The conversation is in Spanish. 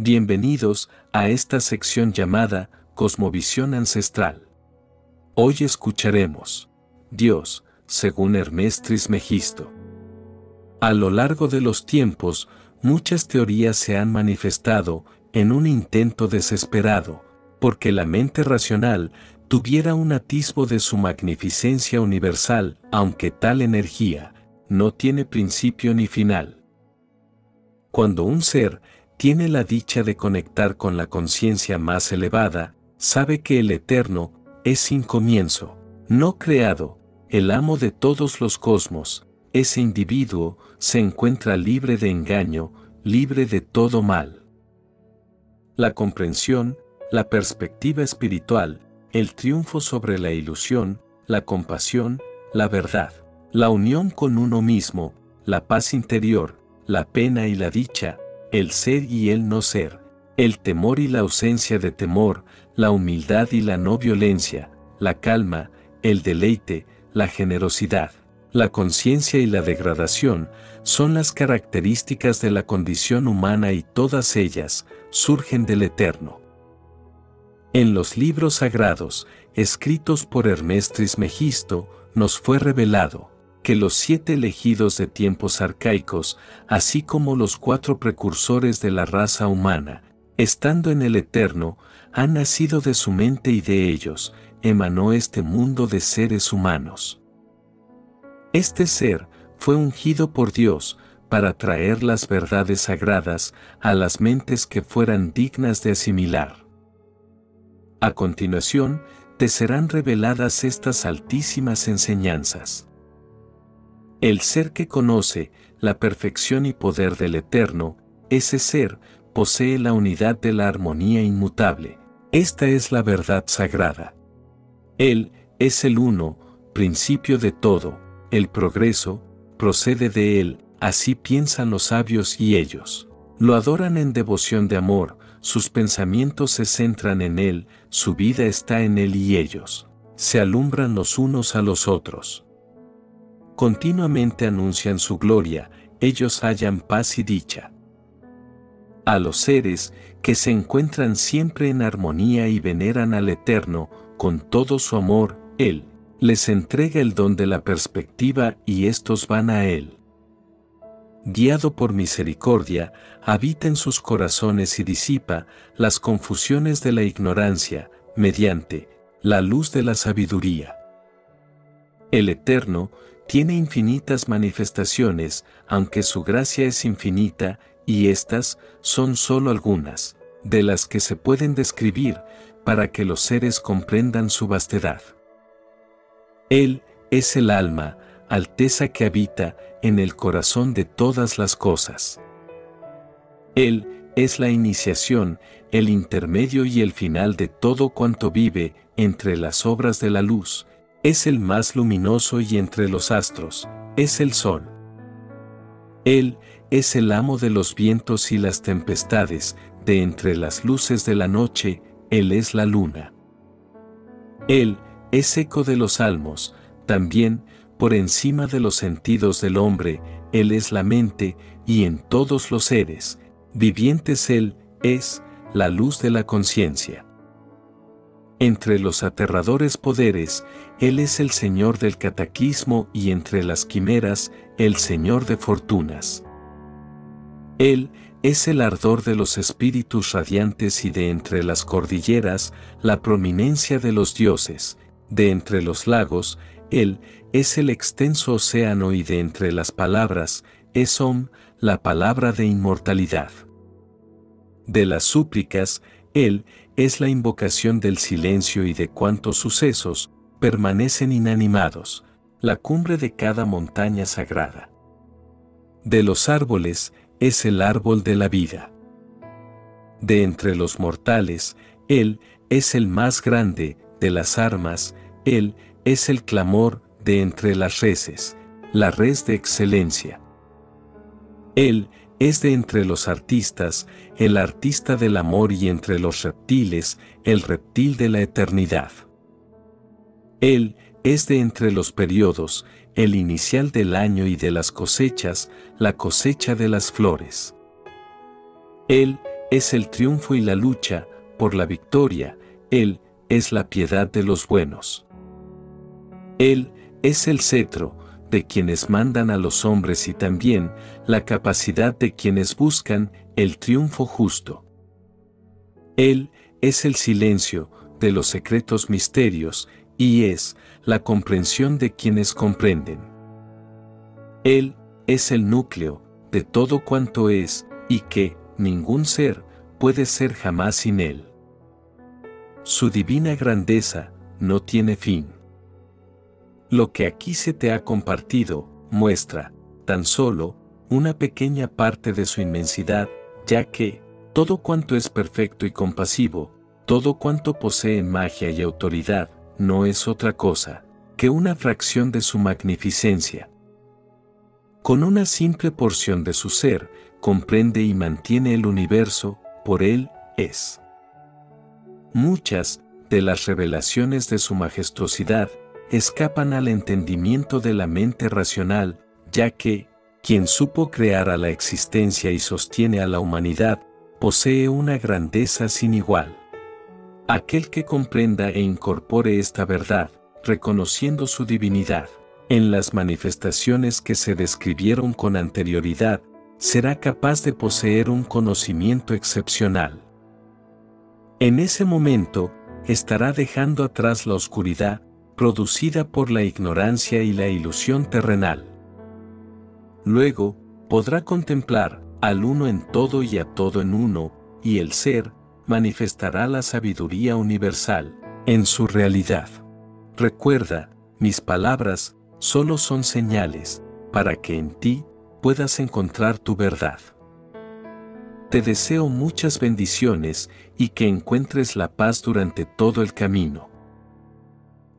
Bienvenidos a esta sección llamada Cosmovisión Ancestral. Hoy escucharemos Dios, según Hermes Trismegisto. A lo largo de los tiempos, muchas teorías se han manifestado en un intento desesperado, porque la mente racional tuviera un atisbo de su magnificencia universal, aunque tal energía no tiene principio ni final. Cuando un ser tiene la dicha de conectar con la conciencia más elevada, sabe que el Eterno es sin comienzo, no creado, el amo de todos los cosmos, ese individuo se encuentra libre de engaño, libre de todo mal. La comprensión, la perspectiva espiritual, el triunfo sobre la ilusión, la compasión, la verdad, la unión con uno mismo, la paz interior, la pena y la dicha, el ser y el no ser, el temor y la ausencia de temor, la humildad y la no violencia, la calma, el deleite, la generosidad, la conciencia y la degradación son las características de la condición humana y todas ellas surgen del Eterno. En los libros sagrados, escritos por Hermes Trismegisto, nos fue revelado, que los siete elegidos de tiempos arcaicos, así como los cuatro precursores de la raza humana, estando en el Eterno, han nacido de su mente y de ellos, emanó este mundo de seres humanos. Este ser fue ungido por Dios para traer las verdades sagradas a las mentes que fueran dignas de asimilar. A continuación, te serán reveladas estas altísimas enseñanzas. El ser que conoce la perfección y poder del Eterno, ese ser, posee la unidad de la armonía inmutable. Esta es la verdad sagrada. Él es el uno, principio de todo, el progreso, procede de Él, así piensan los sabios y ellos. Lo adoran en devoción de amor, sus pensamientos se centran en Él, su vida está en Él y ellos. Se alumbran los unos a los otros continuamente anuncian su gloria, ellos hallan paz y dicha. A los seres que se encuentran siempre en armonía y veneran al Eterno con todo su amor, Él les entrega el don de la perspectiva y estos van a Él. Guiado por misericordia, habita en sus corazones y disipa las confusiones de la ignorancia, mediante la luz de la sabiduría. El Eterno tiene infinitas manifestaciones, aunque su gracia es infinita, y estas son solo algunas, de las que se pueden describir, para que los seres comprendan su vastedad. Él es el alma, alteza que habita en el corazón de todas las cosas. Él es la iniciación, el intermedio y el final de todo cuanto vive entre las obras de la luz, es el más luminoso y entre los astros, es el sol. Él es el amo de los vientos y las tempestades, de entre las luces de la noche, Él es la luna. Él es eco de los salmos, también, por encima de los sentidos del hombre, Él es la mente, y en todos los seres, vivientes Él es la luz de la conciencia. Entre los aterradores poderes, Él es el Señor del cataquismo y entre las quimeras, el Señor de fortunas. Él es el ardor de los espíritus radiantes y de entre las cordilleras, la prominencia de los dioses, de entre los lagos, Él es el extenso océano y de entre las palabras, es Om, la palabra de inmortalidad. De las súplicas, Él es la invocación del silencio y de cuantos sucesos permanecen inanimados, la cumbre de cada montaña sagrada. De los árboles es el árbol de la vida. De entre los mortales, Él es el más grande, de las armas, Él es el clamor de entre las reses, la res de excelencia. Él es de entre los artistas, el artista del amor y entre los reptiles, el reptil de la eternidad. Él es de entre los periodos, el inicial del año y de las cosechas, la cosecha de las flores. Él es el triunfo y la lucha, por la victoria, Él es la piedad de los buenos. Él es el cetro, de quienes mandan a los hombres y también la capacidad de quienes buscan el triunfo justo. Él es el silencio de los secretos misterios y es la comprensión de quienes comprenden. Él es el núcleo de todo cuanto es y que ningún ser puede ser jamás sin Él. Su divina grandeza no tiene fin. Lo que aquí se te ha compartido muestra, tan solo, una pequeña parte de su inmensidad, ya que, todo cuanto es perfecto y compasivo, todo cuanto posee magia y autoridad, no es otra cosa que una fracción de su magnificencia. Con una simple porción de su ser, comprende y mantiene el universo, por él es. Muchas de las revelaciones de su majestuosidad escapan al entendimiento de la mente racional, ya que, quien supo crear a la existencia y sostiene a la humanidad, posee una grandeza sin igual. Aquel que comprenda e incorpore esta verdad, reconociendo su divinidad, en las manifestaciones que se describieron con anterioridad, será capaz de poseer un conocimiento excepcional. En ese momento, estará dejando atrás la oscuridad, producida por la ignorancia y la ilusión terrenal. Luego, podrá contemplar al uno en todo y a todo en uno, y el ser manifestará la sabiduría universal en su realidad. Recuerda, mis palabras solo son señales para que en ti puedas encontrar tu verdad. Te deseo muchas bendiciones y que encuentres la paz durante todo el camino.